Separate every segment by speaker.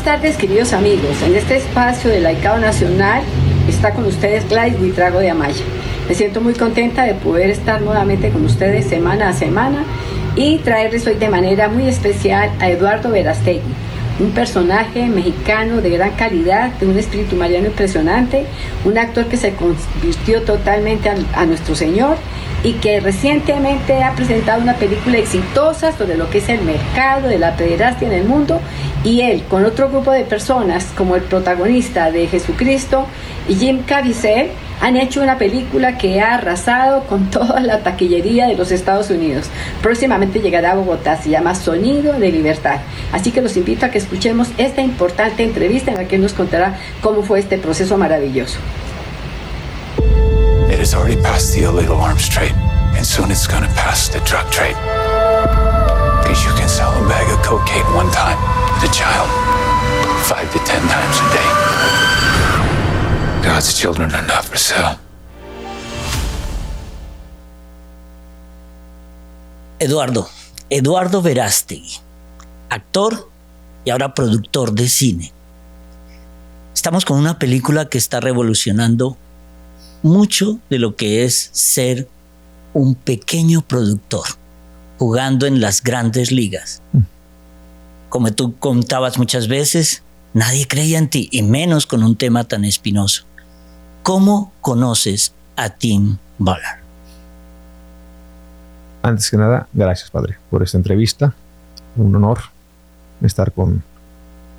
Speaker 1: Buenas tardes, queridos amigos. En este espacio de Laicado Nacional está con ustedes Gladys Buitrago de Amaya. Me siento muy contenta de poder estar nuevamente con ustedes semana a semana y traerles hoy de manera muy especial a Eduardo Verastegui, un personaje mexicano de gran calidad, de un espíritu mariano impresionante, un actor que se convirtió totalmente a, nuestro Señor y que recientemente ha presentado una película exitosa sobre lo que es el mercado de la pederastia en el mundo y él con otro grupo de personas como el protagonista de Jesucristo y Jim Caviezel han hecho una película que ha arrasado con toda la taquillería de los Estados Unidos. Próximamente llegará a Bogotá, se llama Sonido de Libertad. Así que los invito a que escuchemos esta importante entrevista en la que nos contará cómo fue este proceso maravilloso.
Speaker 2: It has already passed the illegal arms trade, and soon it's going to pass the drug trade. Because you can sell a bag of cocaine one time a child, five to ten times a day. God's children are not for sale.
Speaker 3: Eduardo, Eduardo Verástegui, actor y ahora productor de cine. Estamos con una película que está revolucionando mucho de lo que es ser un pequeño productor, jugando en las grandes ligas. Como tú contabas muchas veces, nadie creía en ti, y menos con un tema tan espinoso. ¿Cómo conoces a Tim Ballard?
Speaker 4: Antes que nada, gracias, padre, por esta entrevista. Un honor estar con,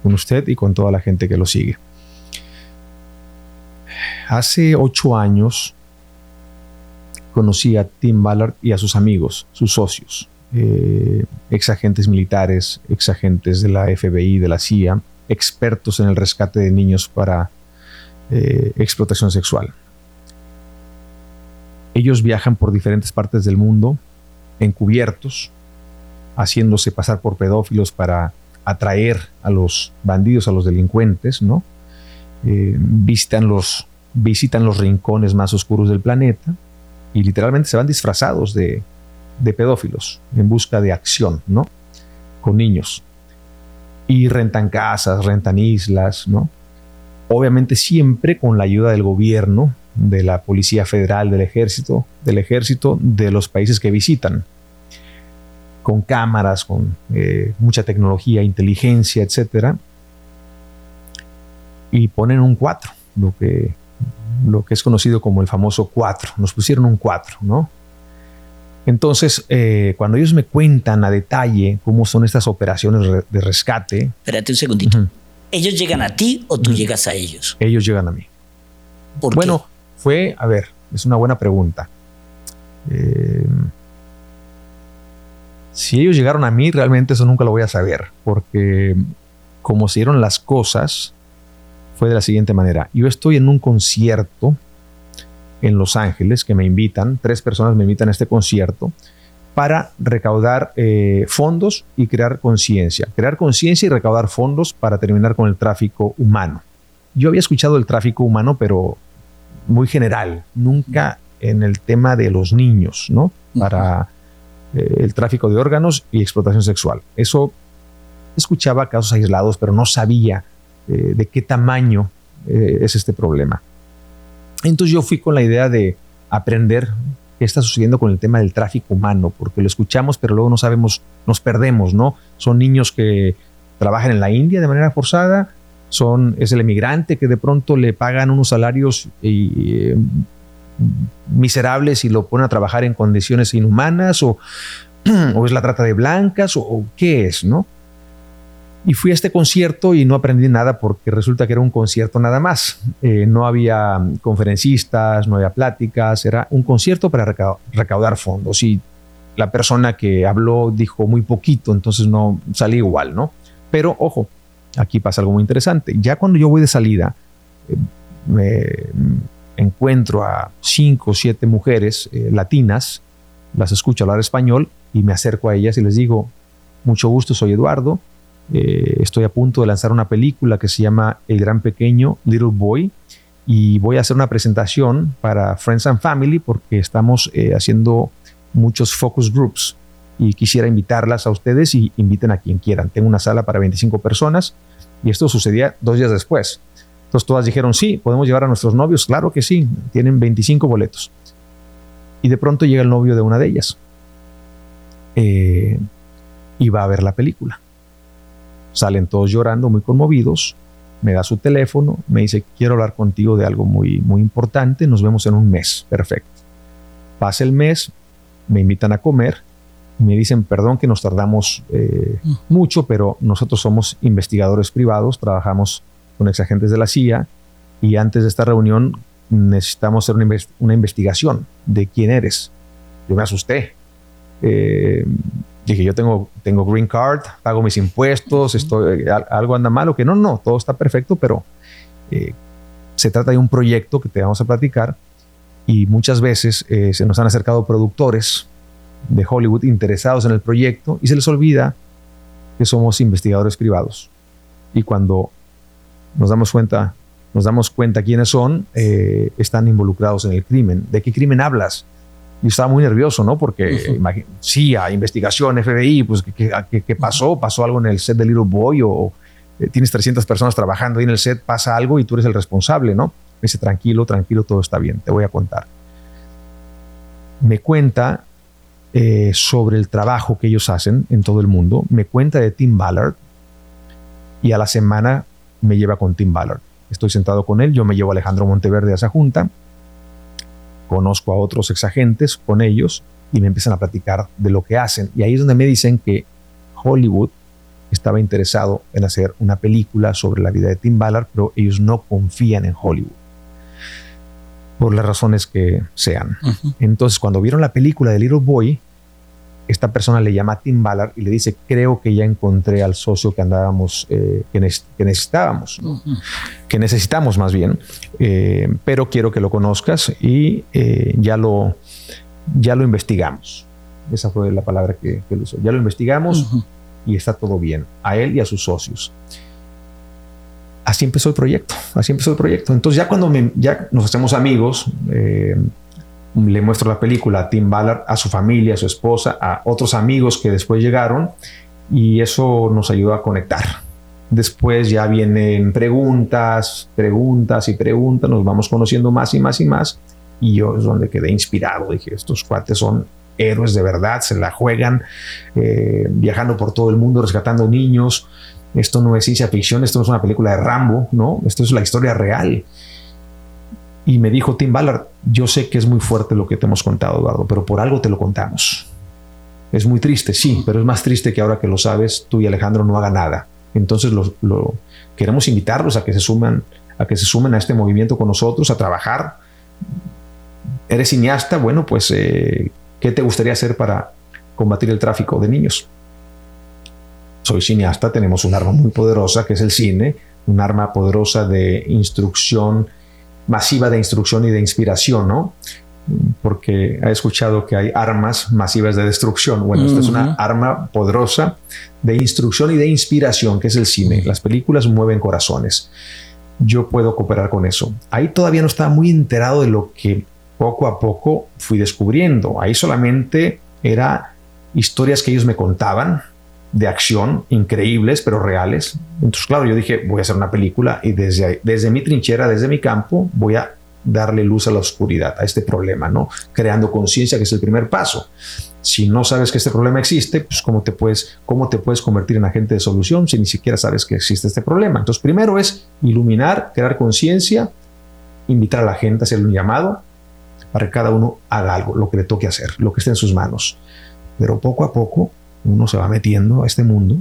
Speaker 4: con usted y con toda la gente que lo sigue. Hace ocho años conocí a Tim Ballard y a sus amigos, sus socios, eh, ex agentes militares, ex agentes de la FBI, de la CIA, expertos en el rescate de niños para eh, explotación sexual. Ellos viajan por diferentes partes del mundo, encubiertos, haciéndose pasar por pedófilos para atraer a los bandidos, a los delincuentes, ¿no? Eh, visitan los visitan los rincones más oscuros del planeta y literalmente se van disfrazados de, pedófilos en busca de acción, ¿no? Con niños. Y rentan casas, rentan islas, ¿no? Obviamente siempre con la ayuda del gobierno, de la Policía Federal, del Ejército, del Ejército de los países que visitan. Con cámaras, con eh, mucha tecnología, inteligencia, etc. Y ponen un 4, lo que lo que es conocido como el famoso 4. Nos pusieron un 4, ¿no? Entonces, eh, cuando ellos me cuentan a detalle cómo son estas operaciones de rescate.
Speaker 3: Espérate un segundito. ¿Ellos llegan a ti o tú llegas a ellos?
Speaker 4: Ellos llegan a mí.
Speaker 3: ¿Por
Speaker 4: bueno, fue, a ver, es una buena pregunta. Eh, si ellos llegaron a mí, realmente eso nunca lo voy a saber, porque como se dieron las cosas, fue de la siguiente manera. Yo estoy en un concierto en Los Ángeles que me invitan, tres personas me invitan a este concierto para recaudar eh, fondos y crear conciencia. Crear conciencia y recaudar fondos para terminar con el tráfico humano. Yo había escuchado el tráfico humano, pero muy general, nunca en el tema de los niños, ¿no? Para eh, el tráfico de órganos y explotación sexual. Eso escuchaba casos aislados, pero no sabía eh, de qué tamaño es este problema. Entonces yo fui con la idea de aprender qué está sucediendo con el tema del tráfico humano, porque lo escuchamos, pero luego no sabemos, nos perdemos, ¿no? Son niños que trabajan en la India de manera forzada, son, es el emigrante que de pronto le pagan unos salarios eh, miserables y lo ponen a trabajar en condiciones inhumanas, o, es la trata de blancas, o qué es, ¿no? Y fui a este concierto y no aprendí nada porque resulta que era un concierto nada más. Eh, no había conferencistas, no había pláticas, era un concierto para recaudar fondos. Y la persona que habló dijo muy poquito, entonces no salí igual, ¿no? Pero ojo, aquí pasa algo muy interesante. Ya cuando yo voy de salida, eh, me encuentro a cinco o siete mujeres eh, latinas, las escucho hablar español y me acerco a ellas y les digo, mucho gusto, soy Eduardo eh, estoy a punto de lanzar una película que se llama El Gran Pequeño, Little Boy, y voy a hacer una presentación para Friends and Family porque estamos eh, haciendo muchos focus groups y quisiera invitarlas a ustedes y inviten a quien quieran. Tengo una sala para 25 personas Y esto sucedía dos días después. Entonces todas dijeron, sí, podemos llevar a nuestros novios. Claro que sí, tienen 25 boletos. Y de pronto llega el novio de una de ellas. Eh, y va a ver la película. Salen todos llorando, muy conmovidos. Me da su teléfono, me dice, quiero hablar contigo de algo muy, muy importante, nos vemos en un mes. Perfecto. Pasa el mes, me invitan a comer me dicen, perdón que nos tardamos eh, mm. mucho, pero nosotros somos investigadores privados, trabajamos con exagentes de la CIA y antes de esta reunión necesitamos hacer una, investigación de quién eres. Yo me asusté. Eh, dije, yo tengo, tengo green card, pago mis impuestos, estoy, algo anda mal o que no, no, todo está perfecto, pero eh, se trata de un proyecto que te vamos a platicar y muchas veces se nos han acercado productores de Hollywood interesados en el proyecto y se les olvida que somos investigadores privados. Y cuando nos damos cuenta, nos damos cuenta quiénes son, eh, están involucrados en el crimen. ¿De qué crimen hablas? Y estaba muy nervioso, ¿no? Porque sí, a investigación, FBI, pues ¿qué, pasó? ¿Pasó algo en el set de Little Boy? ¿O eh, tienes 300 personas trabajando ahí en el set, pasa algo y tú eres el responsable, ¿no? Me dice, tranquilo, tranquilo, todo está bien, te voy a contar. Me cuenta eh, sobre el trabajo que ellos hacen en todo el mundo. Me cuenta de Tim Ballard y a la semana me lleva con Tim Ballard. Estoy sentado con él, yo me llevo a Alejandro Monteverde a esa junta, conozco a otros exagentes con ellos y me empiezan a platicar de lo que hacen. Y ahí es donde me dicen que Hollywood estaba interesado en hacer una película sobre la vida de Tim Ballard, pero ellos no confían en Hollywood por las razones que sean. Entonces, cuando vieron la película de Little Boy, esta persona le llama a Tim Ballard y le dice, creo que ya encontré al socio que andábamos, eh, que, necesitábamos, que necesitamos más bien, eh, pero quiero que lo conozcas y eh, ya, lo, ya lo investigamos. Esa fue la palabra que, él usó. Ya lo investigamos y está todo bien, a él y a sus socios así empezó el proyecto, así empezó el proyecto. Entonces ya cuando ya nos hacemos amigos, le muestro la película a Tim Ballard, a su familia, a su esposa, a otros amigos que después llegaron y eso nos ayudó a conectar. Después ya vienen preguntas, preguntas y preguntas, nos vamos conociendo más y más y más y yo es donde quedé inspirado. Dije, estos cuates son héroes de verdad, se la juegan eh, viajando por todo el mundo, rescatando niños, esto no es ciencia ficción, esto no es una película de Rambo, ¿no? Esto es la historia real. Y me dijo Tim Ballard, yo sé que es muy fuerte lo que te hemos contado, Eduardo, pero por algo te lo contamos. Es muy triste, sí, pero es más triste que ahora que lo sabes, tú y Alejandro no hagan nada. Entonces lo, queremos invitarlos a que se sumen a que se sumen a este movimiento con nosotros, a trabajar. ¿Eres cineasta? Bueno, pues, eh, ¿qué te gustaría hacer para combatir el tráfico de niños? soy cineasta, tenemos un arma muy poderosa que es el cine, un arma poderosa de instrucción, masiva de instrucción y de inspiración, ¿no? Porque he escuchado que hay armas masivas de destrucción. Bueno, esta es una arma poderosa de instrucción y de inspiración, que es el cine. Las películas mueven corazones. Yo puedo cooperar con eso. Ahí todavía no estaba muy enterado de lo que poco a poco fui descubriendo. Ahí solamente era historias que ellos me contaban, de acción increíbles, pero reales. Entonces, claro, yo dije, voy a hacer una película y desde, desde mi trinchera, desde mi campo, voy a darle luz a la oscuridad, a este problema, ¿no? Creando conciencia, que es el primer paso. Si no sabes que este problema existe, pues ¿cómo te, puedes, ¿cómo te puedes convertir en agente de solución si ni siquiera sabes que existe este problema? Entonces, primero es iluminar, crear conciencia, invitar a la gente a hacer un llamado para que cada uno haga algo, lo que le toque hacer, lo que esté en sus manos. Pero poco a poco uno se va metiendo a este mundo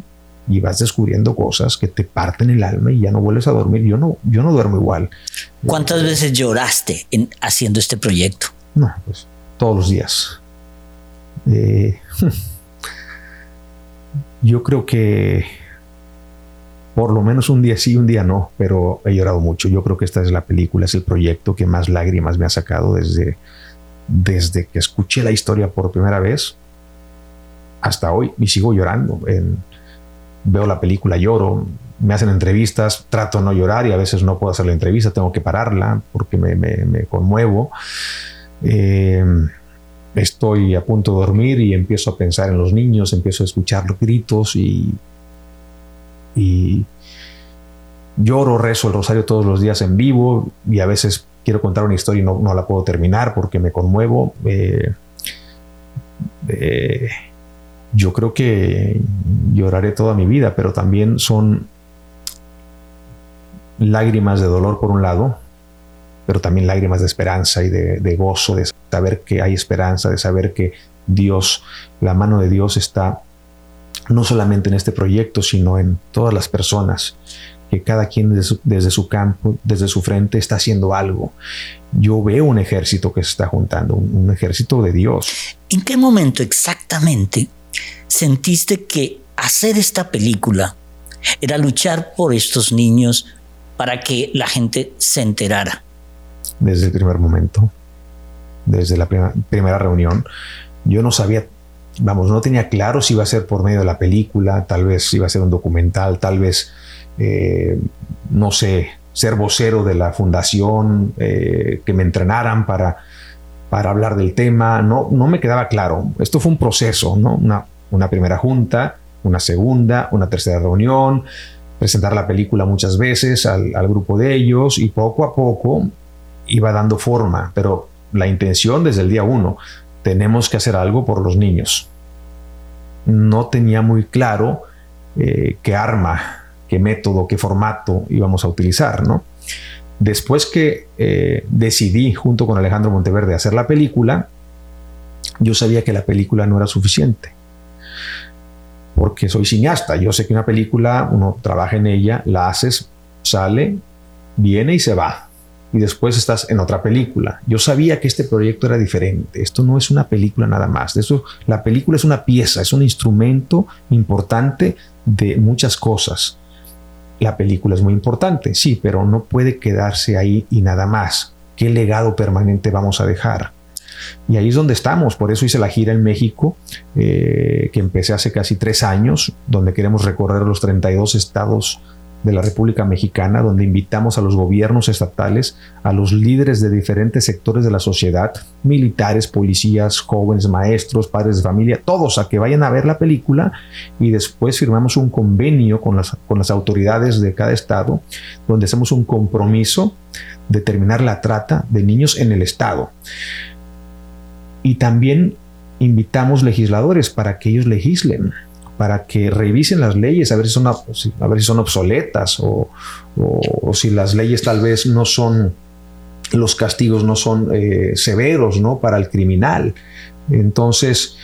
Speaker 4: y vas descubriendo cosas que te parten el alma y ya no vuelves a dormir. Yo no, yo no duermo igual.
Speaker 3: ¿Cuántas veces lloraste en haciendo este proyecto?
Speaker 4: No, pues todos los días. Eh, yo creo que por lo menos un día sí, un día no, pero he llorado mucho. Yo creo que esta es la película, es el proyecto que más lágrimas me ha sacado desde, desde que escuché la historia por primera vez hasta hoy y sigo llorando. veo la película, lloro, me hacen entrevistas, trato de no llorar y a veces no puedo hacer la entrevista, tengo que pararla porque me, conmuevo. Eh, estoy a punto de dormir y empiezo a pensar en los niños, empiezo a escuchar los gritos y, y, lloro, rezo el rosario todos los días en vivo y a veces quiero contar una historia y no, la puedo terminar porque me conmuevo. Eh, eh, yo creo que lloraré toda mi vida, pero también son lágrimas de dolor por un lado, pero también lágrimas de esperanza y de, gozo, de saber que hay esperanza, de saber que Dios, la mano de Dios está no solamente en este proyecto, sino en todas las personas, que cada quien desde su, campo, desde su frente, está haciendo algo. Yo veo un ejército que se está juntando, un, un ejército de Dios.
Speaker 3: ¿En qué momento exactamente sentiste que hacer esta película era luchar por estos niños para que la gente se enterara?
Speaker 4: Desde el primer momento, desde la primera, reunión, yo no sabía vamos, no tenía claro si iba a ser por medio de la película, tal vez iba a ser un documental, tal vez, eh, no sé, ser vocero de la fundación, eh, que me entrenaran para, para hablar del tema, no, no me quedaba claro. Esto fue un proceso, ¿no? Una, una primera junta, una segunda, una tercera reunión, presentar la película muchas veces al, al grupo de ellos y poco a poco iba dando forma, pero la intención desde el día uno tenemos que hacer algo por los niños. No tenía muy claro eh, qué arma, qué método, qué formato íbamos a utilizar, ¿no? Después que eh, decidí, junto con Alejandro Monteverde, hacer la película, yo sabía que la película no era suficiente. Porque soy cineasta, yo sé que una película, uno trabaja en ella, la haces, sale, viene y se va y después estás en otra película. Yo sabía que este proyecto era diferente. Esto no es una película nada más. De eso, la película es una pieza, es un instrumento importante de muchas cosas. La película es muy importante, sí, pero no puede quedarse ahí y nada más. ¿Qué legado permanente vamos a dejar? Y ahí es donde estamos. Por eso hice la gira en México, eh, que empecé hace casi tres años, donde queremos recorrer los 32 estados de la República Mexicana, donde invitamos a los gobiernos estatales, a los líderes de diferentes sectores de la sociedad, militares, policías, jóvenes, maestros, padres de familia, todos a que vayan a ver la película y después firmamos un convenio con las, con las autoridades de cada estado, donde hacemos un compromiso de terminar la trata de niños en el estado. Y también invitamos legisladores para que ellos legislen para que revisen las leyes, a ver si son, a ver si son obsoletas o, si las leyes tal vez no son, los castigos no son eh, severos ¿no? para el criminal. Entonces,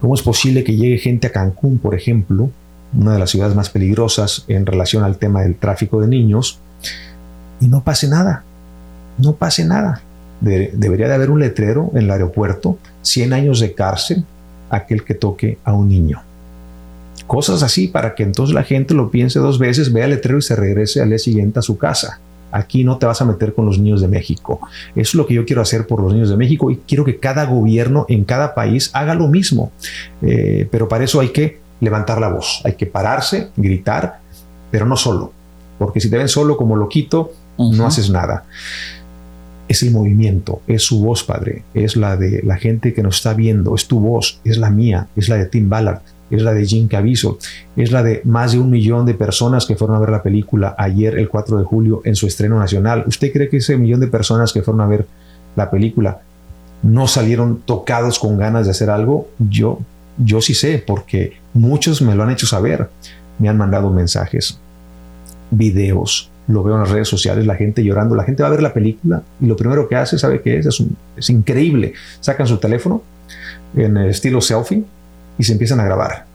Speaker 4: ¿cómo es posible que llegue gente a Cancún, por ejemplo, una de las ciudades más peligrosas en relación al tema del tráfico de niños, y no pase nada? No pase nada. debería de haber un letrero en el aeropuerto, 100 años de cárcel, aquel que toque a un niño. Cosas así para que entonces la gente lo piense dos veces, vea el letrero y se regrese al día siguiente a su casa. Aquí no te vas a meter con los niños de México. Eso es lo que yo quiero hacer por los niños de México y quiero que cada gobierno en cada país haga lo mismo. Eh, pero para eso hay que levantar la voz, hay que pararse, gritar, pero no solo. Porque si te ven solo como loquito, no haces nada es el movimiento, es su voz, Padre, es la de la gente que nos está viendo, es tu voz, es la mía, es la de Tim Ballard, es la de Jim Caviezel, es la de más de un millón de personas que fueron a ver la película ayer, el 4 de julio, en su estreno nacional. ¿Usted cree que ese millón de personas que fueron a ver la película no salieron tocados con ganas de hacer algo? Yo, yo sí sé, porque muchos me lo han hecho saber. Me han mandado mensajes, videos, lo veo en las redes sociales, la gente llorando, la gente va a ver la película y lo primero que hace, ¿sabe qué es? Es, es increíble. Sacan su teléfono en estilo selfie y se empiezan a grabar.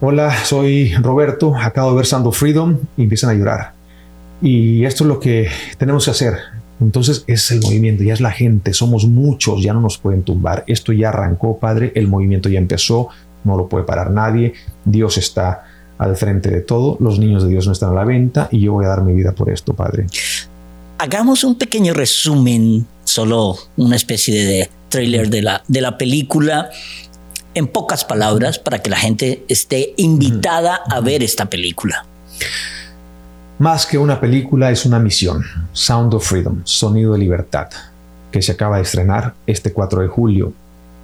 Speaker 4: Hola, soy Roberto, acabo de ver Sound Freedom y empiezan a llorar. Y esto es lo que tenemos que hacer. Entonces es el movimiento, ya es la gente, somos muchos, ya no nos pueden tumbar. Esto ya arrancó, Padre, el movimiento ya empezó, no lo puede parar nadie. Dios está al frente de todo, los niños de Dios no están a la venta y yo voy a dar mi vida por esto, Padre.
Speaker 3: Hagamos un pequeño resumen, solo una especie de trailer de la, de la película en pocas palabras para que la gente esté invitada a ver esta película?
Speaker 4: Más que una película es una misión, Sound of Freedom, Sonido de Libertad, que se acaba de estrenar este 4 de julio,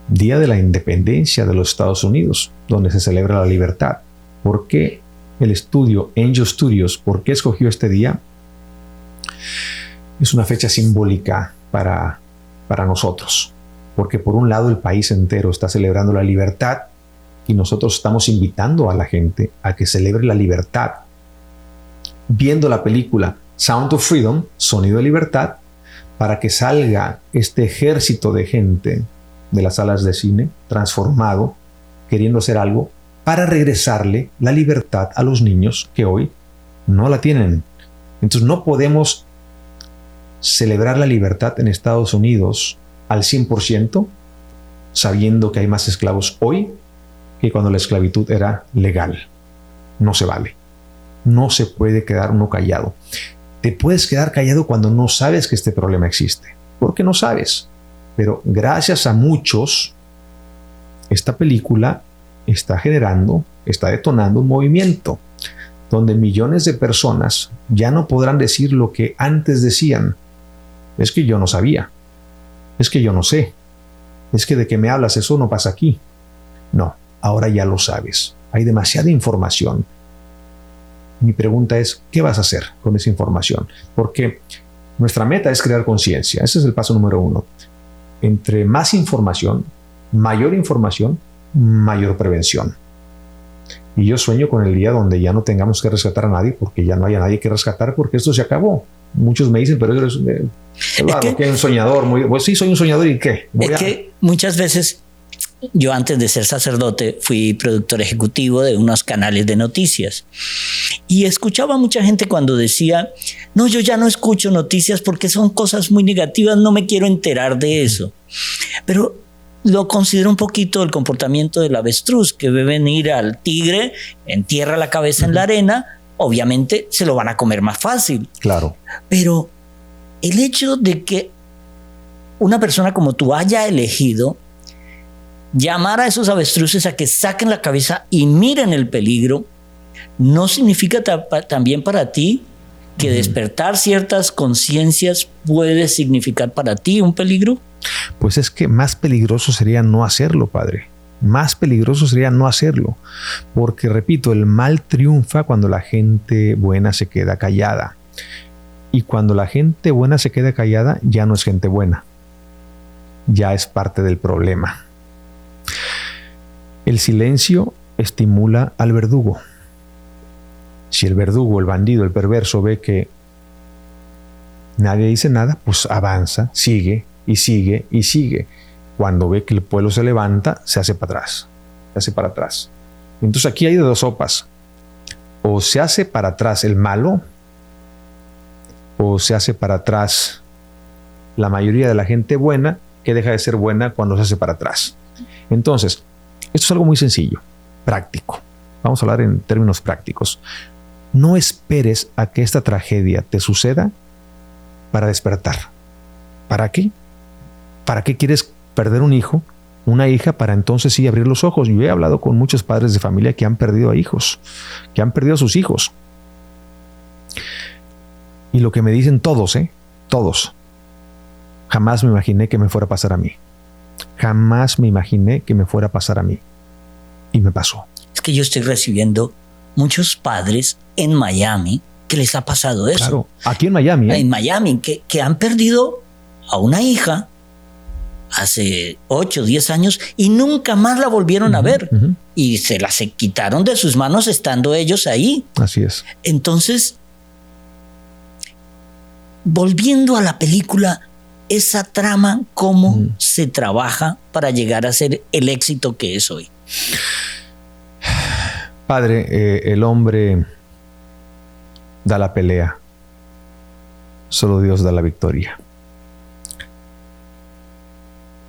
Speaker 4: Día de la Independencia de los Estados Unidos, donde se celebra la libertad. ¿Por qué el estudio Angel Studios, ¿por qué escogió este día? Es una fecha simbólica para, para nosotros, porque por un lado el país entero está celebrando la libertad y nosotros estamos invitando a la gente a que celebre la libertad viendo la película Sound of Freedom, Sonido de Libertad, para que salga este ejército de gente de las salas de cine transformado, queriendo hacer algo para regresarle la libertad a los niños que hoy no la tienen. Entonces no podemos celebrar la libertad en Estados Unidos al 100% sabiendo que hay más esclavos hoy que cuando la esclavitud era legal. No se vale. No se puede quedar uno callado. Te puedes quedar callado cuando no sabes que este problema existe, porque no sabes. Pero gracias a muchos, esta película está generando, está detonando un movimiento donde millones de personas ya no podrán decir lo que antes decían. Es que yo no sabía. Es que yo no sé. Es que de que me hablas eso no pasa aquí. No, ahora ya lo sabes. Hay demasiada información mi pregunta es, ¿qué vas a hacer con esa información? Porque nuestra meta es crear conciencia. Ese es el paso número uno. Entre más información, mayor información, mayor prevención. Y yo sueño con el día donde ya no tengamos que rescatar a nadie porque ya no haya nadie que rescatar porque esto se acabó. Muchos me dicen, pero eres eh, es que, un soñador. Muy, pues sí, soy un soñador y qué.
Speaker 3: es que muchas veces yo antes de ser sacerdote fui productor ejecutivo de unos canales de noticias y escuchaba a mucha gente cuando decía, no, yo ya no escucho noticias porque son cosas muy negativas, no me quiero enterar de eso. Pero lo considero un poquito el comportamiento del avestruz, que ve venir al tigre, entierra la cabeza en la arena, obviamente se lo van a comer más fácil.
Speaker 4: Claro.
Speaker 3: Pero el hecho de que una persona como tú haya elegido llamar a esos avestruces a que saquen la cabeza y miren el peligro, ¿no significa también para ti que despertar ciertas conciencias puede significar para ti un peligro?
Speaker 4: Pues es que más peligroso sería no hacerlo, padre. Más peligroso sería no hacerlo. Porque, repito, el mal triunfa cuando la gente buena se queda callada. Y cuando la gente buena se queda callada, ya no es gente buena. Ya es parte del problema. El silencio estimula al verdugo. Si el verdugo, el bandido, el perverso ve que nadie dice nada, pues avanza, sigue y sigue y sigue. Cuando ve que el pueblo se levanta, se hace para atrás, se hace para atrás. Entonces aquí hay dos sopas. O se hace para atrás el malo, o se hace para atrás la mayoría de la gente buena que deja de ser buena cuando se hace para atrás. Entonces, esto es algo muy sencillo, práctico. Vamos a hablar en términos prácticos. No esperes a que esta tragedia te suceda para despertar. ¿Para qué? ¿Para qué quieres perder un hijo, una hija, para entonces sí abrir los ojos? Yo he hablado con muchos padres de familia que han perdido a hijos, que han perdido a sus hijos. Y lo que me dicen todos, ¿eh? Todos. Jamás me imaginé que me fuera a pasar a mí. Jamás me imaginé que me fuera a pasar a mí. Y me pasó.
Speaker 3: Es que yo estoy recibiendo muchos padres en Miami que les ha pasado eso. Claro,
Speaker 4: aquí en Miami.
Speaker 3: ¿eh? En Miami, que, que han perdido a una hija hace 8, 10 años y nunca más la volvieron a ver. Y se la se quitaron de sus manos estando ellos ahí.
Speaker 4: Así es.
Speaker 3: Entonces, volviendo a la película, esa trama, cómo se trabaja para llegar a ser el éxito que es hoy.
Speaker 4: Padre, eh, el hombre da la pelea, solo Dios da la victoria.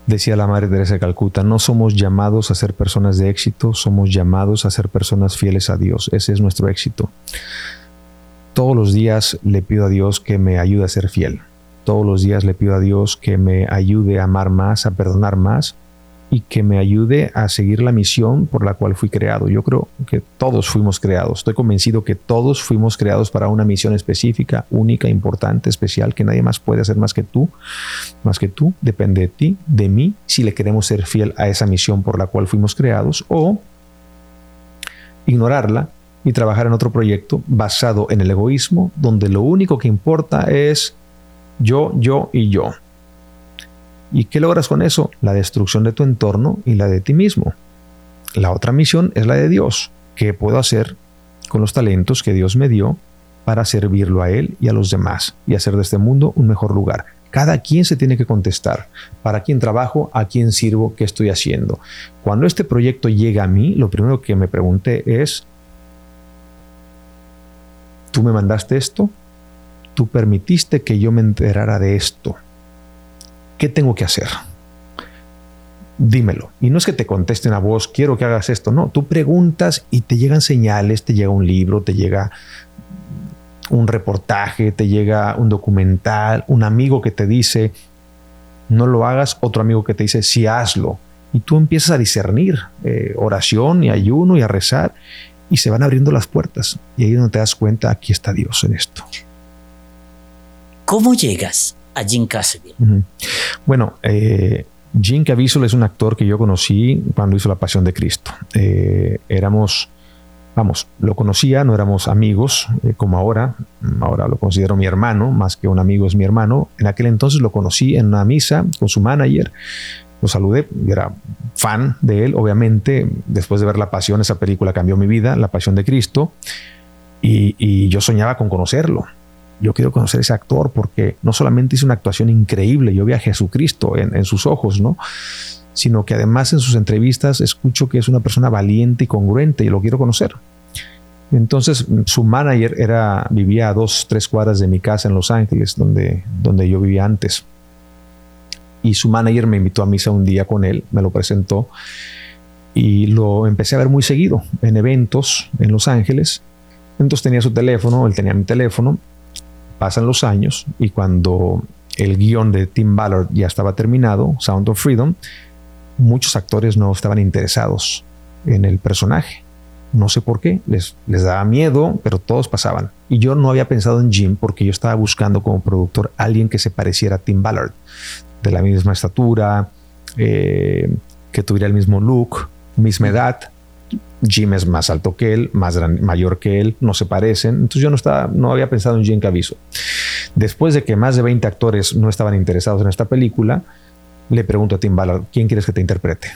Speaker 4: Decía la Madre Teresa de Calcuta, no somos llamados a ser personas de éxito, somos llamados a ser personas fieles a Dios. Ese es nuestro éxito. Todos los días le pido a Dios que me ayude a ser fiel. Todos los días le pido a Dios que me ayude a amar más, a perdonar más y que me ayude a seguir la misión por la cual fui creado. Yo creo que todos fuimos creados. Estoy convencido que todos fuimos creados para una misión específica, única, importante, especial, que nadie más puede hacer más que tú. Más que tú, depende de ti, de mí, si le queremos ser fiel a esa misión por la cual fuimos creados o ignorarla y trabajar en otro proyecto basado en el egoísmo, donde lo único que importa es yo, yo y yo. ¿Y qué logras con eso? La destrucción de tu entorno y la de ti mismo. La otra misión es la de Dios. ¿Qué puedo hacer con los talentos que Dios me dio para servirlo a Él y a los demás y hacer de este mundo un mejor lugar? Cada quien se tiene que contestar. ¿Para quién trabajo? ¿A quién sirvo? ¿Qué estoy haciendo? Cuando este proyecto llega a mí, lo primero que me pregunté es, ¿tú me mandaste esto? ¿Tú permitiste que yo me enterara de esto? ¿Qué tengo que hacer? Dímelo. Y no es que te contesten a vos, quiero que hagas esto. No, tú preguntas y te llegan señales, te llega un libro, te llega un reportaje, te llega un documental, un amigo que te dice, no lo hagas, otro amigo que te dice, sí hazlo. Y tú empiezas a discernir eh, oración y ayuno y a rezar y se van abriendo las puertas. Y ahí es donde te das cuenta, aquí está Dios en esto.
Speaker 3: ¿Cómo llegas a Jim Caviezel?
Speaker 4: Bueno, eh, Jim Caviezel es un actor que yo conocí cuando hizo La Pasión de Cristo. Eh, éramos vamos, lo conocía, no éramos amigos eh, como ahora, ahora lo considero mi hermano, más que un amigo es mi hermano. En aquel entonces lo conocí en una misa con su manager, lo saludé, era fan de él, obviamente, después de ver La Pasión, esa película cambió mi vida, La Pasión de Cristo, y, yo soñaba con conocerlo. Yo quiero conocer a ese actor porque no solamente hizo una actuación increíble, yo vi a Jesucristo en, en sus ojos, ¿no? sino que además en sus entrevistas escucho que es una persona valiente y congruente y lo quiero conocer. Entonces su manager era, vivía a dos, tres cuadras de mi casa en Los Ángeles, donde, donde yo vivía antes. Y su manager me invitó a misa un día con él, me lo presentó y lo empecé a ver muy seguido en eventos en Los Ángeles. Entonces tenía su teléfono, él tenía mi teléfono. Pasan los años y cuando el guion de Tim Ballard ya estaba terminado, Sound of Freedom, muchos actores no estaban interesados en el personaje. No sé por qué, les, les daba miedo, pero todos pasaban. Y yo no había pensado en Jim porque yo estaba buscando como productor alguien que se pareciera a Tim Ballard, de la misma estatura, eh, que tuviera el mismo look, misma edad. Jim es más alto que él, más mayor que él, no se parecen. Entonces yo no, estaba, no había pensado en Jim Caviezel. Después de que más de 20 actores no estaban interesados en esta película, le pregunto a Tim ¿quién quieres que te interprete?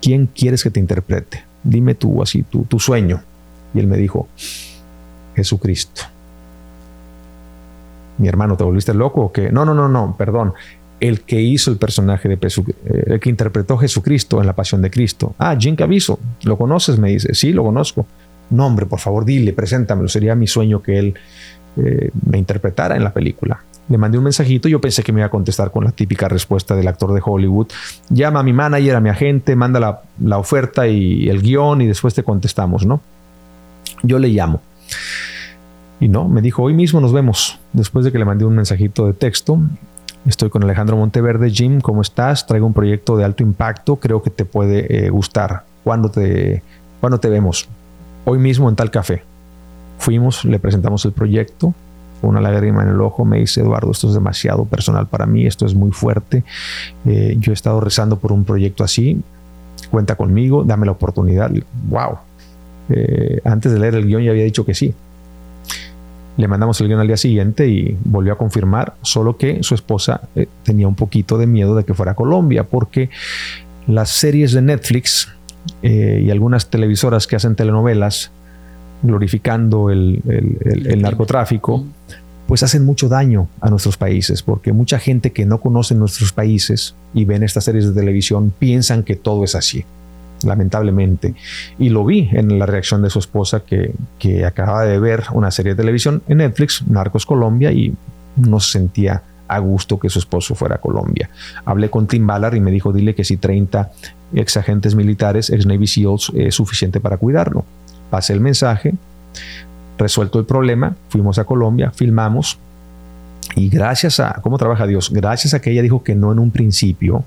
Speaker 4: ¿Quién quieres que te interprete? Dime tú así, tu, tu sueño. Y él me dijo, Jesucristo. Mi hermano, ¿te volviste loco o qué? No, no, no, no, perdón. El que hizo el personaje de eh, el que interpretó a Jesucristo en la Pasión de Cristo. Ah, Jim Caviezel, ¿lo conoces? Me dice, sí, lo conozco. No, hombre, por favor, dile, preséntamelo. Sería mi sueño que él eh, me interpretara en la película le mandé un mensajito, yo pensé que me iba a contestar con la típica respuesta del actor de Hollywood, llama a mi manager, a mi agente, manda la, oferta y el guion y después te contestamos, ¿no? Yo le llamo. Y no, me dijo, hoy mismo nos vemos. Después de que le mandé un mensajito de texto, estoy con Alejandro Monteverde. Jim, ¿cómo estás? Traigo un proyecto de alto impacto, creo que te puede eh, gustar. ¿Cuándo te, ¿Cuándo te vemos? Hoy mismo en tal café. Fuimos, le presentamos el proyecto, una lágrima en el ojo, me dice, Eduardo, esto es demasiado personal para mí, esto es muy fuerte. Eh, yo he estado rezando por un proyecto así, cuenta conmigo, dame la oportunidad. ¡Wow! Eh, antes de leer el guion ya había dicho que sí. Le mandamos el guion al día siguiente y volvió a confirmar, solo que su esposa eh, tenía un poquito de miedo de que fuera a Colombia, porque las series de Netflix y algunas televisoras que hacen telenovelas glorificando el, narcotráfico, pues hacen mucho daño a nuestros países, porque mucha gente que no conoce nuestros países y ven estas series de televisión piensan que todo es así, lamentablemente. Y lo vi en la reacción de su esposa que, que acaba de ver una serie de televisión en Netflix, Narcos Colombia, y no se sentía a gusto que su esposo fuera a Colombia. Hablé con Tim Ballard y me dijo, dile que si 30 ex agentes militares, ex Navy SEALs, es suficiente para cuidarlo pasé el mensaje, resuelto el problema, fuimos a Colombia, filmamos y gracias a, ¿cómo trabaja Dios? Gracias a que ella dijo que no en un principio,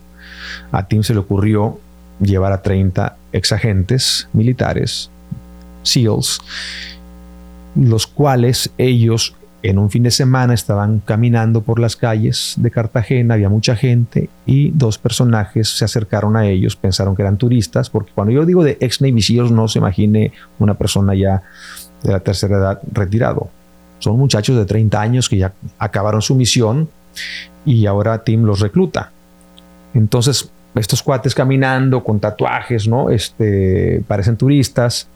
Speaker 4: a Tim se le ocurrió llevar a 30 exagentes militares, SEALs, los cuales ellos en un fin de semana estaban caminando por las calles de Cartagena, había mucha gente y dos personajes se acercaron a ellos, pensaron que eran turistas, porque cuando yo digo de ex Navy Seals no se imagine una persona ya de la tercera edad retirado. Son muchachos de 30 años que ya acabaron su misión y ahora Tim los recluta. Entonces, estos cuates caminando con tatuajes, ¿no? Este, parecen turistas,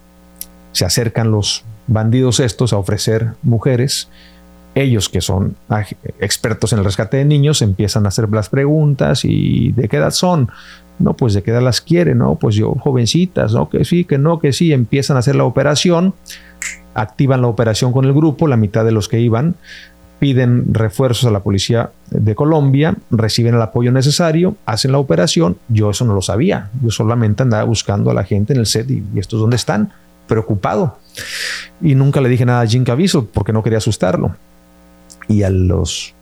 Speaker 4: se acercan los bandidos estos a ofrecer mujeres ellos que son expertos en el rescate de niños empiezan a hacer las preguntas y ¿de qué edad son? No, pues de qué edad las quiere, no, pues yo jovencitas, no, que sí, que no, que sí, empiezan a hacer la operación, activan la operación con el grupo, la mitad de los que iban, piden refuerzos a la policía de Colombia, reciben el apoyo necesario, hacen la operación, yo eso no lo sabía, yo solamente andaba buscando a la gente en el set y, y estos dónde están, preocupado. Y nunca le dije nada a Jim Caviezel porque no quería asustarlo. Y a los,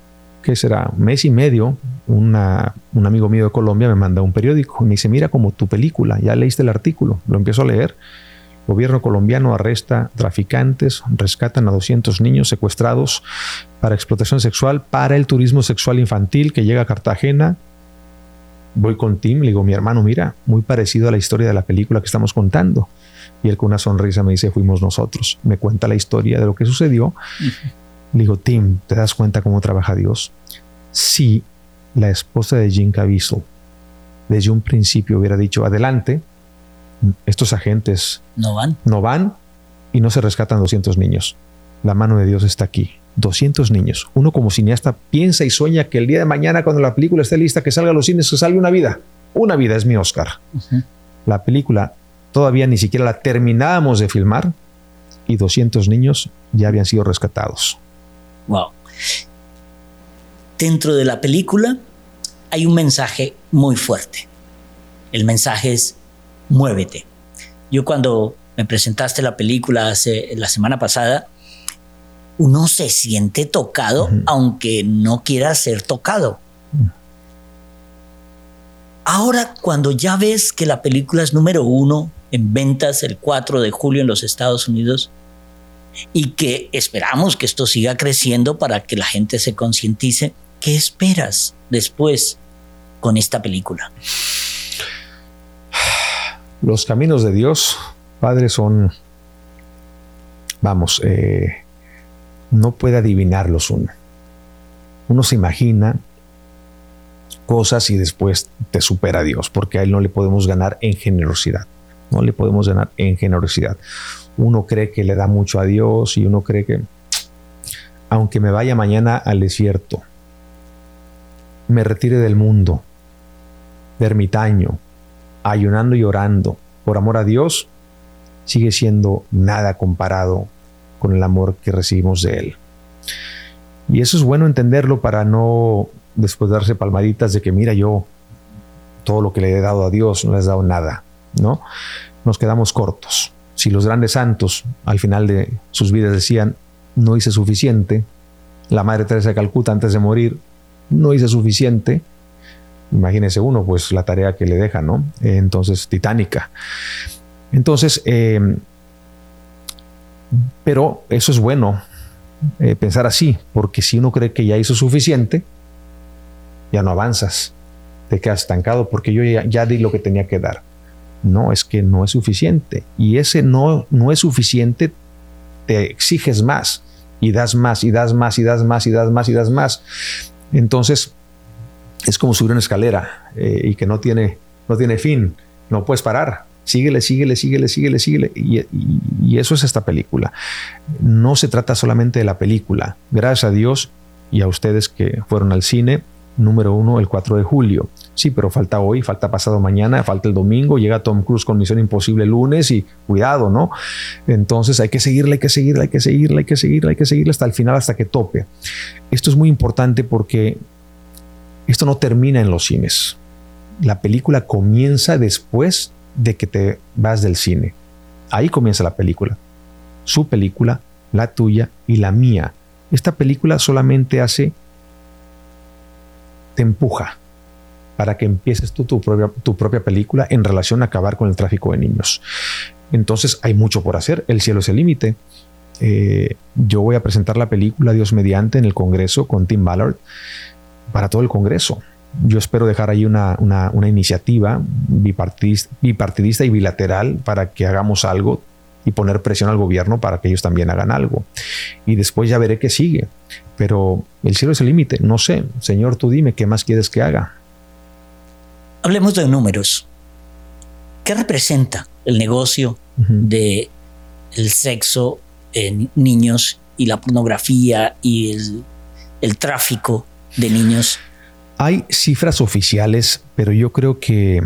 Speaker 4: ¿qué será? Mes y medio, un amigo mío de Colombia me manda un periódico y me dice, mira como tu película, ya leíste el artículo, lo empiezo a leer. Gobierno colombiano arresta traficantes, rescatan a 200 niños secuestrados para explotación sexual, para el turismo sexual infantil que llega a Cartagena. Voy con Tim, le digo, mi hermano, mira, muy parecido a la historia de la película que estamos contando. Y él con una sonrisa me dice, fuimos nosotros. Me cuenta la historia de lo que sucedió. Le digo, Tim, ¿te das cuenta cómo trabaja Dios? Si la esposa de Jim Caviezel desde un principio hubiera dicho, adelante, estos agentes
Speaker 3: no van.
Speaker 4: No van y no se rescatan 200 niños. La mano de Dios está aquí. 200 niños. Uno como cineasta piensa y sueña que el día de mañana, cuando la película esté lista, que salga a los cines, que salga una vida. Una vida es mi Oscar. La película todavía ni siquiera la terminábamos de filmar y 200 niños ya habían sido rescatados.
Speaker 3: Wow. Dentro de la película hay un mensaje muy fuerte. El mensaje es muévete. Yo cuando me presentaste la película hace, la semana pasada, uno se siente tocado aunque no quiera ser tocado. Ahora, cuando ya ves que la película es número uno en ventas el 4 de julio en los Estados Unidos, y que esperamos que esto siga creciendo para que la gente se concientice. ¿Qué esperas después con esta película?
Speaker 4: Los caminos de Dios, Padre, son, vamos, eh, no puede adivinarlos uno. Uno se imagina cosas y después te supera Dios, porque a Él no le podemos ganar en generosidad. No le podemos ganar en generosidad uno cree que le da mucho a Dios y uno cree que, aunque me vaya mañana al desierto, me retire del mundo, ermitaño, ayunando y orando por amor a Dios, sigue siendo nada comparado con el amor que recibimos de Él. Y eso es bueno entenderlo para no después darse palmaditas de que mira yo todo lo que le he dado a Dios no le has dado nada, ¿no? Nos quedamos cortos. Si los grandes santos al final de sus vidas decían, no hice suficiente, la Madre Teresa de Calcuta antes de morir, no hice suficiente, imagínese uno, pues la tarea que le deja, ¿no? Entonces, titánica. Entonces, eh, pero eso es bueno, eh, pensar así, porque si uno cree que ya hizo suficiente, ya no avanzas, te quedas estancado, porque yo ya, ya di lo que tenía que dar. No, es que no es suficiente. Y ese no, no es suficiente, te exiges más y das más y das más y das más y das más y das más. Entonces, es como subir una escalera eh, y que no tiene, no tiene fin, no puedes parar. Síguele, síguele, síguele, síguele, síguele. y eso es esta película. No se trata solamente de la película. Gracias a Dios y a ustedes que fueron al cine, número uno el 4 de julio. Sí, pero falta hoy, falta pasado mañana, falta el domingo, llega Tom Cruise con Misión Imposible el lunes y cuidado, ¿no? Entonces hay que seguirle, hay que seguirle, hay que seguirle, hay que seguirle, hay que seguirle hasta el final, hasta que tope. Esto es muy importante porque esto no termina en los cines. La película comienza después de que te vas del cine. Ahí comienza la película. Su película, la tuya y la mía. Esta película solamente hace te empuja para que empieces tú tu propia, tu propia película en relación a acabar con el tráfico de niños. Entonces hay mucho por hacer, el cielo es el límite. Eh, yo voy a presentar la película Dios mediante en el Congreso con Tim Ballard para todo el Congreso. Yo espero dejar ahí una, iniciativa bipartidista, bipartidista y bilateral para que hagamos algo y poner presión al gobierno para que ellos también hagan algo. Y después ya veré qué sigue. Pero el cielo es el límite. No sé. Señor, tú dime qué más quieres que haga.
Speaker 3: Hablemos de números. ¿Qué representa el negocio de el sexo en niños y la pornografía y el, el tráfico de niños?
Speaker 4: Hay cifras oficiales, pero yo creo que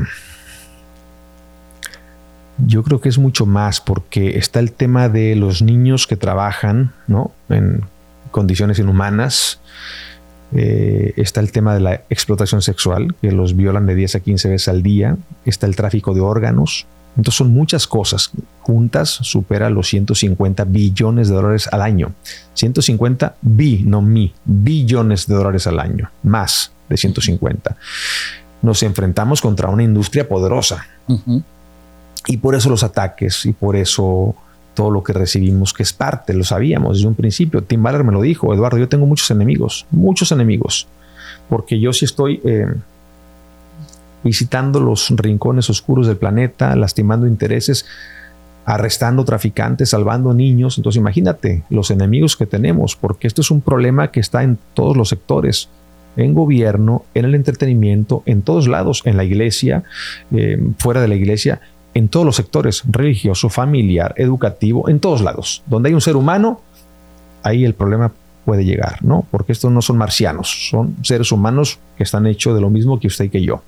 Speaker 4: yo creo que es mucho más porque está el tema de los niños que trabajan ¿no? en condiciones inhumanas. Eh, está el tema de la explotación sexual, que los violan de 10 a 15 veces al día. Está el tráfico de órganos. Entonces son muchas cosas. Juntas supera los 150 billones de dólares al año. 150 bi, no mi, billones de dólares al año. Más de 150. Nos enfrentamos contra una industria poderosa. Y por eso los ataques y por eso todo lo que recibimos, que es parte, lo sabíamos desde un principio. Tim Ballard me lo dijo, Eduardo, yo tengo muchos enemigos, muchos enemigos, porque yo sí estoy eh, visitando los rincones oscuros del planeta, lastimando intereses, arrestando traficantes, salvando niños. Entonces imagínate los enemigos que tenemos, porque esto es un problema que está en todos los sectores en gobierno, en el entretenimiento, en todos lados, en la iglesia, eh, fuera de la iglesia, en todos los sectores, religioso, familiar, educativo, en todos lados. Donde hay un ser humano, ahí el problema puede llegar, ¿no? Porque estos no son marcianos, son seres humanos que están hechos de lo mismo que usted y que yo,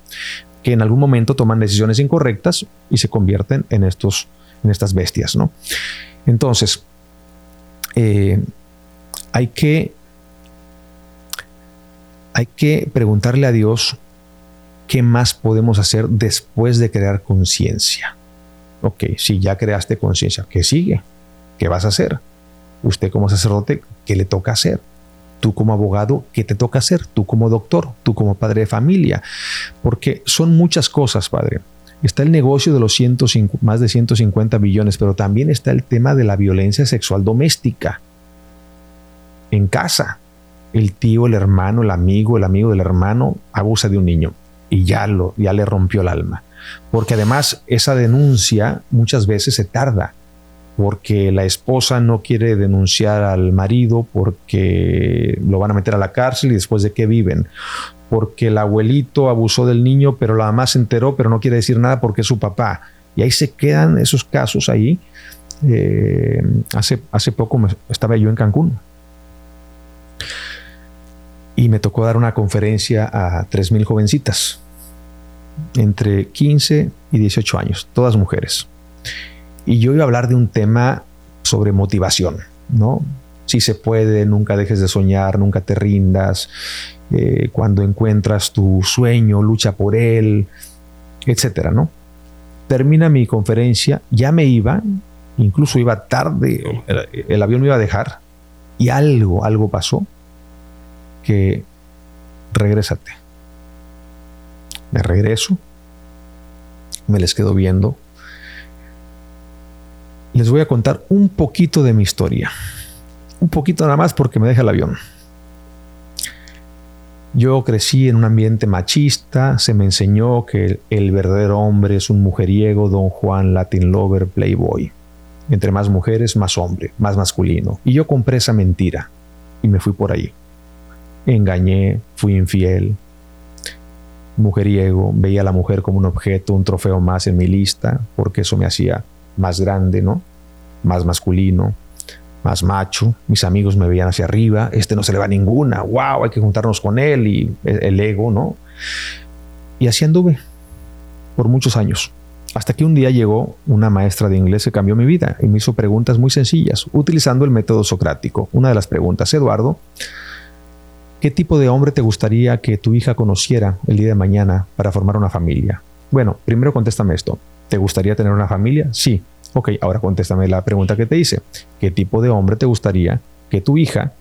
Speaker 4: que en algún momento toman decisiones incorrectas y se convierten en, estos, en estas bestias, ¿no? Entonces, eh, hay que hay que preguntarle a Dios ¿qué más podemos hacer después de crear conciencia? Ok, si ya creaste conciencia, ¿qué sigue? ¿Qué vas a hacer? Usted como sacerdote, ¿qué le toca hacer? Tú como abogado, ¿qué te toca hacer? Tú como doctor, tú como padre de familia. Porque son muchas cosas, padre. Está el negocio de los más de 150 billones, pero también está el tema de la violencia sexual doméstica en casa. El tío, el hermano, el amigo, el amigo del hermano abusa de un niño y ya, lo, ya le rompió el alma. Porque además esa denuncia muchas veces se tarda, porque la esposa no quiere denunciar al marido porque lo van a meter a la cárcel y después de qué viven. Porque el abuelito abusó del niño, pero la mamá se enteró, pero no quiere decir nada porque es su papá. Y ahí se quedan esos casos ahí. Eh, hace, hace poco estaba yo en Cancún y me tocó dar una conferencia a 3.000 jovencitas entre 15 y 18 años, todas mujeres. Y yo iba a hablar de un tema sobre motivación, ¿no? Si se puede, nunca dejes de soñar, nunca te rindas. Eh, cuando encuentras tu sueño, lucha por él, etcétera, ¿no? Termina mi conferencia, ya me iba, incluso iba tarde, el, avión me iba a dejar, y algo, algo pasó que regrésate me regreso, me les quedo viendo. Les voy a contar un poquito de mi historia. Un poquito nada más porque me deja el avión. Yo crecí en un ambiente machista, se me enseñó que el, verdadero hombre es un mujeriego, don Juan Latin Lover, Playboy. Entre más mujeres, más hombre, más masculino. Y yo compré esa mentira y me fui por ahí. Engañé, fui infiel, mujeriego, veía a la mujer como un objeto, un trofeo más en mi lista, porque eso me hacía más grande, ¿no? Más masculino, más macho. Mis amigos me veían hacia arriba, este no se le va ninguna, wow, hay que juntarnos con él y el ego, ¿no? Y así anduve por muchos años. Hasta que un día llegó una maestra de inglés que cambió mi vida y me hizo preguntas muy sencillas, utilizando el método socrático. Una de las preguntas, Eduardo, ¿Qué tipo de hombre te gustaría que tu hija conociera el día de mañana para formar una familia? Bueno, primero contéstame esto. ¿Te gustaría tener una familia? Sí. Ok, ahora contéstame la pregunta que te hice. ¿Qué tipo de hombre te gustaría que tu hija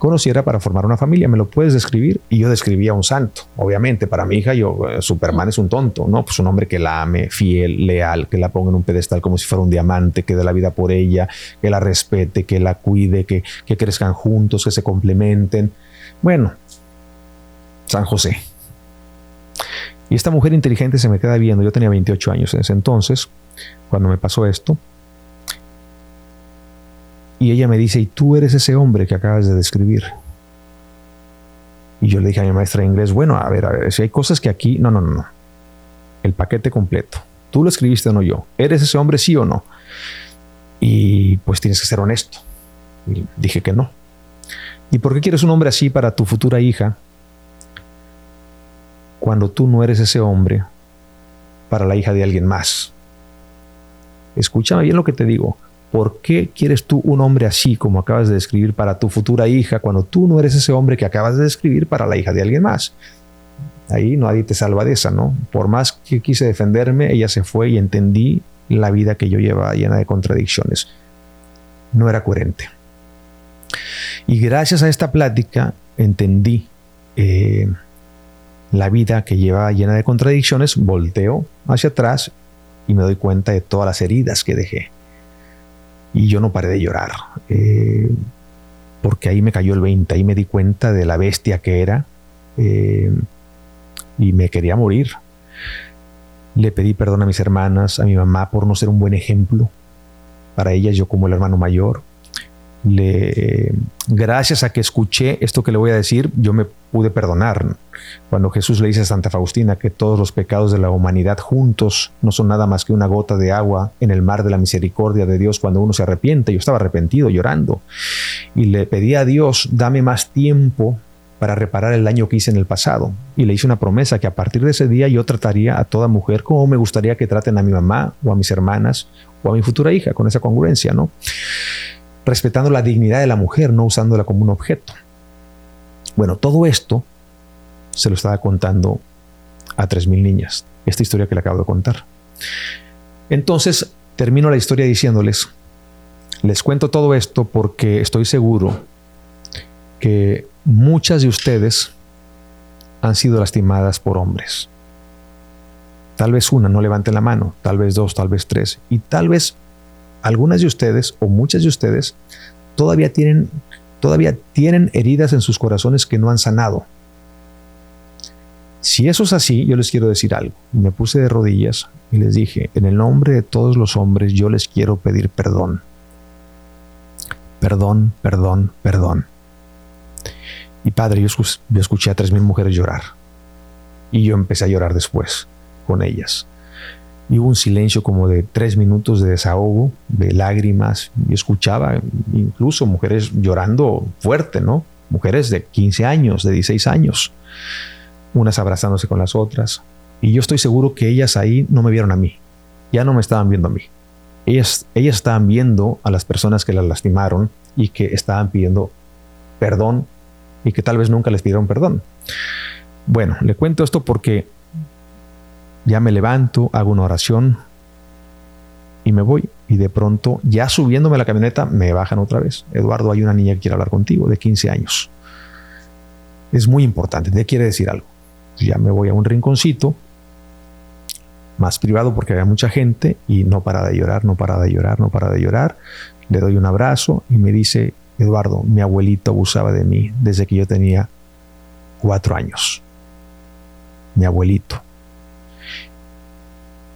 Speaker 4: conociera para formar una familia. ¿Me lo puedes describir? Y yo describía a un santo. Obviamente, para mi hija, yo, eh, Superman es un tonto, ¿no? Pues un hombre que la ame, fiel, leal, que la ponga en un pedestal como si fuera un diamante, que dé la vida por ella, que la respete, que la cuide, que, que crezcan juntos, que se complementen. Bueno, San José. Y esta mujer inteligente se me queda viendo. Yo tenía 28 años en ese entonces, cuando me pasó esto. Y ella me dice, ¿y tú eres ese hombre que acabas de describir? Y yo le dije a mi maestra de inglés, bueno, a ver, a ver, si hay cosas que aquí, no, no, no, no. El paquete completo. Tú lo escribiste o no yo. ¿Eres ese hombre sí o no? Y pues tienes que ser honesto. Y dije que no. ¿Y por qué quieres un hombre así para tu futura hija cuando tú no eres ese hombre para la hija de alguien más? Escúchame bien lo que te digo. ¿Por qué quieres tú un hombre así como acabas de describir para tu futura hija cuando tú no eres ese hombre que acabas de describir para la hija de alguien más? Ahí nadie te salva de esa, ¿no? Por más que quise defenderme, ella se fue y entendí la vida que yo llevaba llena de contradicciones. No era coherente. Y gracias a esta plática entendí eh, la vida que llevaba llena de contradicciones, volteo hacia atrás y me doy cuenta de todas las heridas que dejé y yo no paré de llorar, eh, porque ahí me cayó el 20, ahí me di cuenta de la bestia que era eh, y me quería morir. Le pedí perdón a mis hermanas, a mi mamá por no ser un buen ejemplo para ellas, yo como el hermano mayor le, gracias a que escuché esto que le voy a decir, yo me pude perdonar. Cuando Jesús le dice a Santa Faustina que todos los pecados de la humanidad juntos no son nada más que una gota de agua en el mar de la misericordia de Dios cuando uno se arrepiente, yo estaba arrepentido, llorando, y le pedí a Dios, dame más tiempo para reparar el daño que hice en el pasado. Y le hice una promesa que a partir de ese día yo trataría a toda mujer como me gustaría que traten a mi mamá o a mis hermanas o a mi futura hija, con esa congruencia, ¿no? Respetando la dignidad de la mujer, no usándola como un objeto. Bueno, todo esto se lo estaba contando a 3.000 niñas, esta historia que le acabo de contar. Entonces, termino la historia diciéndoles, les cuento todo esto porque estoy seguro que muchas de ustedes han sido lastimadas por hombres. Tal vez una, no levanten la mano, tal vez dos, tal vez tres, y tal vez algunas de ustedes o muchas de ustedes todavía tienen, todavía tienen heridas en sus corazones que no han sanado. Si eso es así, yo les quiero decir algo. Me puse de rodillas y les dije, en el nombre de todos los hombres, yo les quiero pedir perdón. Perdón, perdón, perdón. Y padre, yo, escuché a tres mil mujeres llorar. Y yo empecé a llorar después con ellas hubo un silencio como de tres minutos de desahogo, de lágrimas. y escuchaba incluso mujeres llorando fuerte, ¿no? Mujeres de 15 años, de 16 años, unas abrazándose con las otras. Y yo estoy seguro que ellas ahí no me vieron a mí, ya no me estaban viendo a mí. Ellas, ellas estaban viendo a las personas que las lastimaron y que estaban pidiendo perdón y que tal vez nunca les pidieron perdón. Bueno, le cuento esto porque ya me levanto, hago una oración y me voy. Y de pronto, ya subiéndome a la camioneta, me bajan otra vez. Eduardo, hay una niña que quiere hablar contigo, de 15 años. Es muy importante, te quiere decir algo. Ya me voy a un rinconcito, más privado porque había mucha gente y no para de llorar, no para de llorar, no para de llorar. Le doy un abrazo y me dice, Eduardo, mi abuelito abusaba de mí desde que yo tenía cuatro años. Mi abuelito.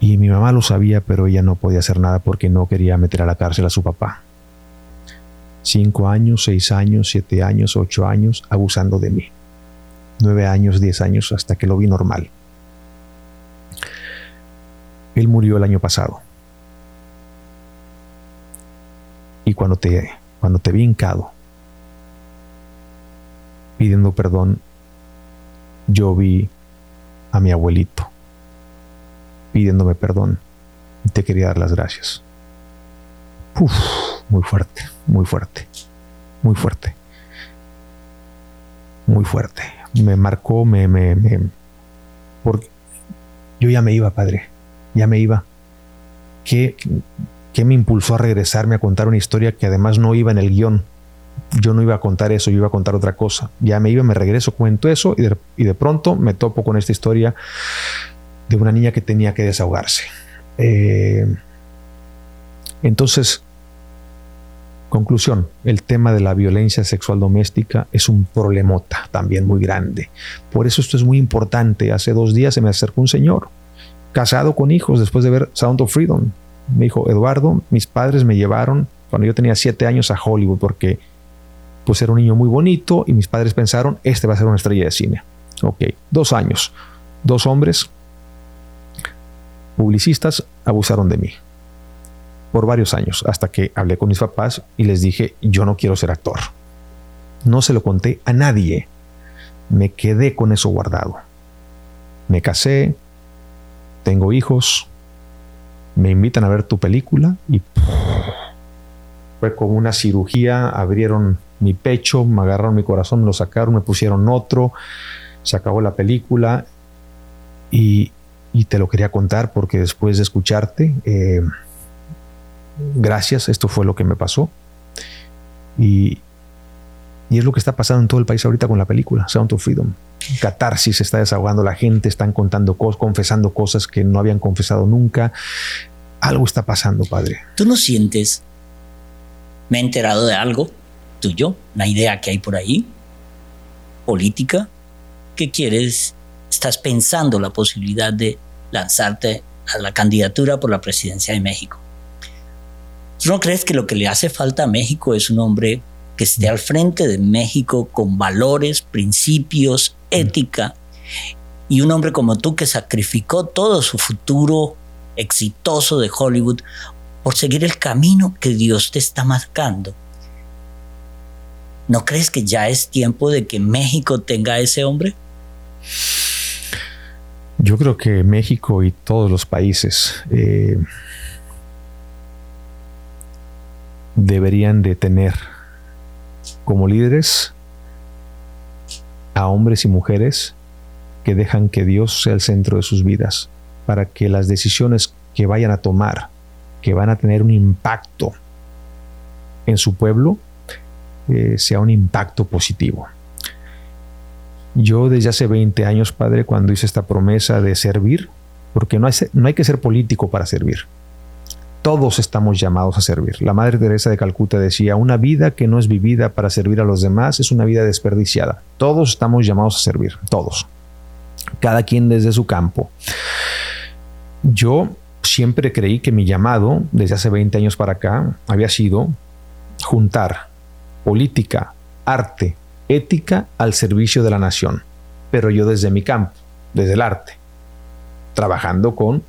Speaker 4: Y mi mamá lo sabía, pero ella no podía hacer nada porque no quería meter a la cárcel a su papá. Cinco años, seis años, siete años, ocho años abusando de mí. Nueve años, diez años hasta que lo vi normal. Él murió el año pasado. Y cuando te, cuando te vi hincado, pidiendo perdón, yo vi a mi abuelito pidiéndome perdón. Y te quería dar las gracias. muy fuerte, muy fuerte, muy fuerte. Muy fuerte. Me marcó, me, me, me. Porque yo ya me iba, padre. Ya me iba. ¿Qué, ¿Qué me impulsó a regresarme a contar una historia que además no iba en el guion? yo no iba a contar eso, yo iba a contar otra cosa. Ya me iba, me regreso, cuento eso y de, pronto me topo con esta historia de una niña que tenía que desahogarse. Eh, entonces, conclusión, el tema de la violencia sexual doméstica es un problemota también muy grande. Por eso esto es muy importante. Hace dos días se me acercó un señor, casado con hijos, después de ver Sound of Freedom. Me dijo, Eduardo, mis padres me llevaron cuando yo tenía siete años a Hollywood porque pues era un niño muy bonito y mis padres pensaron, este va a ser una estrella de cine. Ok, dos años, dos hombres publicistas abusaron de mí por varios años, hasta que hablé con mis papás y les dije, yo no quiero ser actor. No se lo conté a nadie. Me quedé con eso guardado. Me casé, tengo hijos, me invitan a ver tu película y fue como una cirugía, abrieron mi pecho, me agarraron mi corazón, me lo sacaron, me pusieron otro, se acabó la película y, te lo quería contar porque después de escucharte, eh, gracias, esto fue lo que me pasó. Y, y es lo que está pasando en todo el país ahorita con la película, Sound of Freedom. Catarsis, está desahogando la gente, están contando cosas, confesando cosas que no habían confesado nunca. Algo está pasando, padre.
Speaker 3: ¿Tú no sientes? Me he enterado de algo tuyo, una idea que hay por ahí, política, que quieres, estás pensando la posibilidad de lanzarte a la candidatura por la presidencia de México. ¿Tú no crees que lo que le hace falta a México es un hombre que esté al frente de México con valores, principios, ética, y un hombre como tú que sacrificó todo su futuro exitoso de Hollywood por seguir el camino que Dios te está marcando? ¿No crees que ya es tiempo de que México tenga a ese hombre?
Speaker 4: Yo creo que México y todos los países eh, deberían de tener como líderes a hombres y mujeres que dejan que Dios sea el centro de sus vidas, para que las decisiones que vayan a tomar, que van a tener un impacto en su pueblo, eh, sea un impacto positivo. Yo desde hace 20 años, Padre, cuando hice esta promesa de servir, porque no hay, que ser político para servir. Todos estamos llamados a servir. La Madre Teresa de Calcuta decía, una vida que no es vivida para servir a los demás es una vida desperdiciada. Todos estamos llamados a servir, todos. Cada quien desde su campo. Yo siempre creí que mi llamado, desde hace 20 años para acá, había sido juntar política, arte, ética al servicio de la nación, pero yo desde mi campo, desde el arte, trabajando con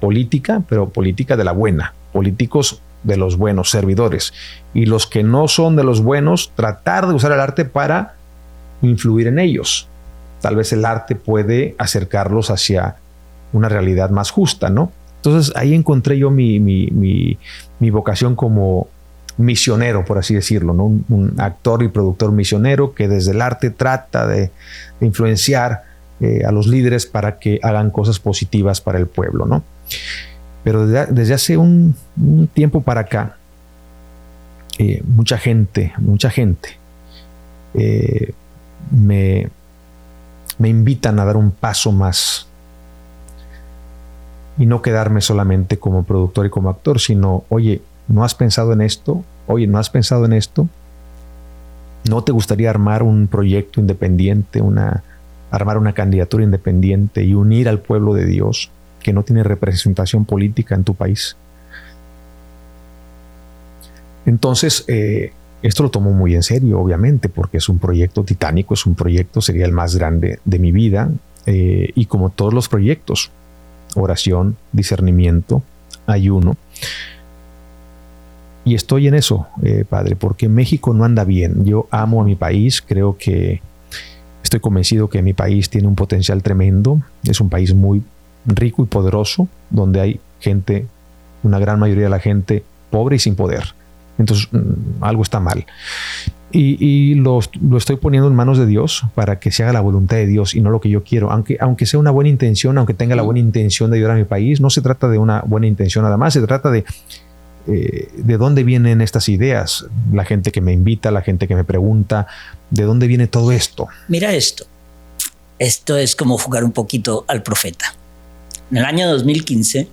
Speaker 4: política, pero política de la buena, políticos de los buenos servidores, y los que no son de los buenos, tratar de usar el arte para influir en ellos. Tal vez el arte puede acercarlos hacia una realidad más justa, ¿no? Entonces ahí encontré yo mi, mi vocación como, misionero, por así decirlo, un, actor y productor misionero que desde el arte trata de, influenciar eh, a los líderes para que hagan cosas positivas para el pueblo. ¿no? Pero desde, hace un, tiempo para acá, eh, mucha gente, mucha gente eh, me, me invitan a dar un paso más y no quedarme solamente como productor y como actor, sino, oye, ¿No has pensado en esto? Oye, ¿no has pensado en esto? ¿No te gustaría armar un proyecto independiente, una, armar una candidatura independiente y unir al pueblo de Dios que no tiene representación política en tu país? Entonces, eh, esto lo tomo muy en serio, obviamente, porque es un proyecto titánico, es un proyecto, sería el más grande de mi vida, eh, y como todos los proyectos, oración, discernimiento, ayuno, y estoy en eso, eh, Padre, porque México no anda bien. Yo amo a mi país, creo que estoy convencido que mi país tiene un potencial tremendo. Es un país muy rico y poderoso, donde hay gente, una gran mayoría de la gente pobre y sin poder. Entonces, mm, algo está mal. Y, lo, estoy poniendo en manos de Dios para que se haga la voluntad de Dios y no lo que yo quiero. Aunque, aunque sea una buena intención, aunque tenga la buena intención de ayudar a mi país, no se trata de una buena intención nada más, se trata de eh, de dónde vienen estas ideas, la gente que me invita, la gente que me pregunta, ¿de dónde viene todo esto?
Speaker 3: Mira esto, esto es como jugar un poquito al profeta. En el año 2015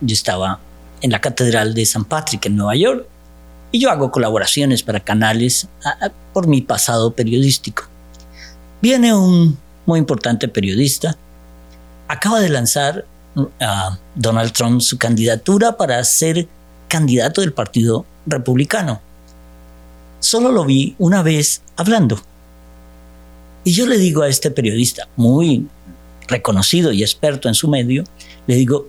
Speaker 3: yo estaba en la Catedral de San Patrick en Nueva York y yo hago colaboraciones para canales por mi pasado periodístico. Viene un muy importante periodista, acaba de lanzar a Donald Trump su candidatura para ser candidato del Partido Republicano. Solo lo vi una vez hablando. Y yo le digo a este periodista, muy reconocido y experto en su medio, le digo,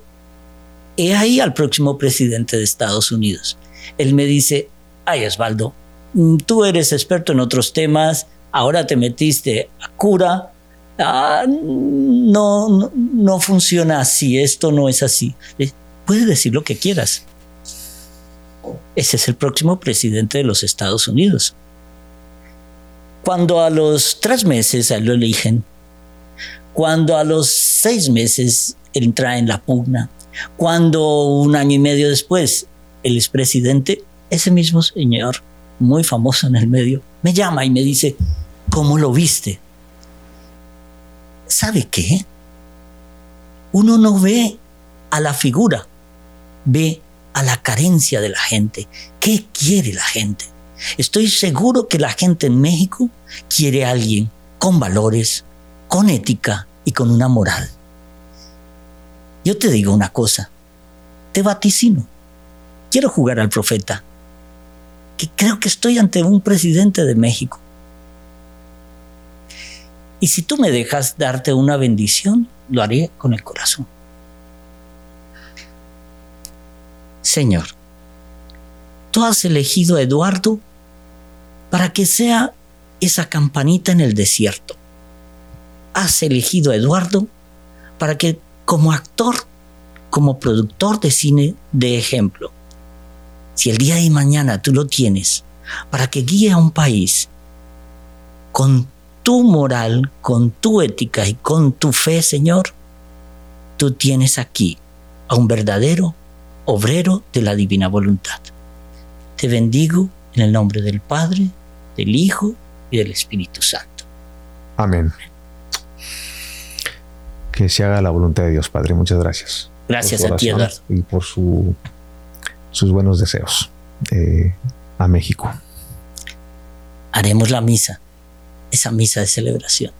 Speaker 3: he ahí al próximo presidente de Estados Unidos. Él me dice, ay Osvaldo, tú eres experto en otros temas, ahora te metiste a cura, ah, no, no, funciona así, esto no es así. Puedes decir lo que quieras. Ese es el próximo presidente de los Estados Unidos. Cuando a los tres meses lo eligen, cuando a los seis meses entra en la pugna, cuando un año y medio después el expresidente, ese mismo señor, muy famoso en el medio, me llama y me dice, ¿cómo lo viste? ¿Sabe qué? Uno no ve a la figura, ve a la carencia de la gente. ¿Qué quiere la gente? Estoy seguro que la gente en México quiere a alguien con valores, con ética y con una moral. Yo te digo una cosa, te vaticino. Quiero jugar al profeta, que creo que estoy ante un presidente de México. Y si tú me dejas darte una bendición, lo haré con el corazón. Señor, tú has elegido a Eduardo para que sea esa campanita en el desierto. Has elegido a Eduardo para que como actor, como productor de cine de ejemplo, si el día de mañana tú lo tienes para que guíe a un país con tu moral, con tu ética y con tu fe, Señor, tú tienes aquí a un verdadero obrero de la divina voluntad. Te bendigo en el nombre del Padre, del Hijo y del Espíritu Santo.
Speaker 4: Amén que se haga la voluntad de Dios, Padre. Muchas gracias.
Speaker 3: Gracias a ti, Eduardo.
Speaker 4: Y por su, sus buenos deseos eh, a México.
Speaker 3: Haremos la misa, esa misa de celebración.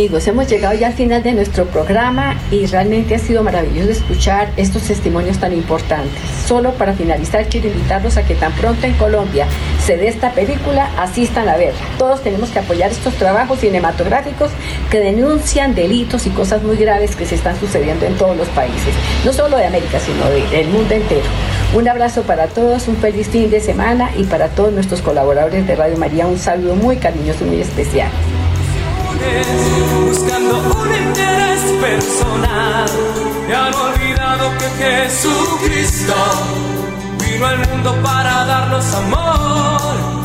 Speaker 1: Amigos, hemos llegado ya al final de nuestro programa y realmente ha sido maravilloso escuchar estos testimonios tan importantes. Solo para finalizar quiero invitarlos a que tan pronto en Colombia se dé esta película, asistan a verla. Todos tenemos que apoyar estos trabajos cinematográficos que denuncian delitos y cosas muy graves que se están sucediendo en todos los países, no solo de América, sino del mundo entero. Un abrazo para todos, un feliz fin de semana y para todos nuestros colaboradores de Radio María un saludo muy cariñoso, muy especial
Speaker 5: buscando un interés personal. Y han olvidado que Jesucristo vino al mundo para darnos amor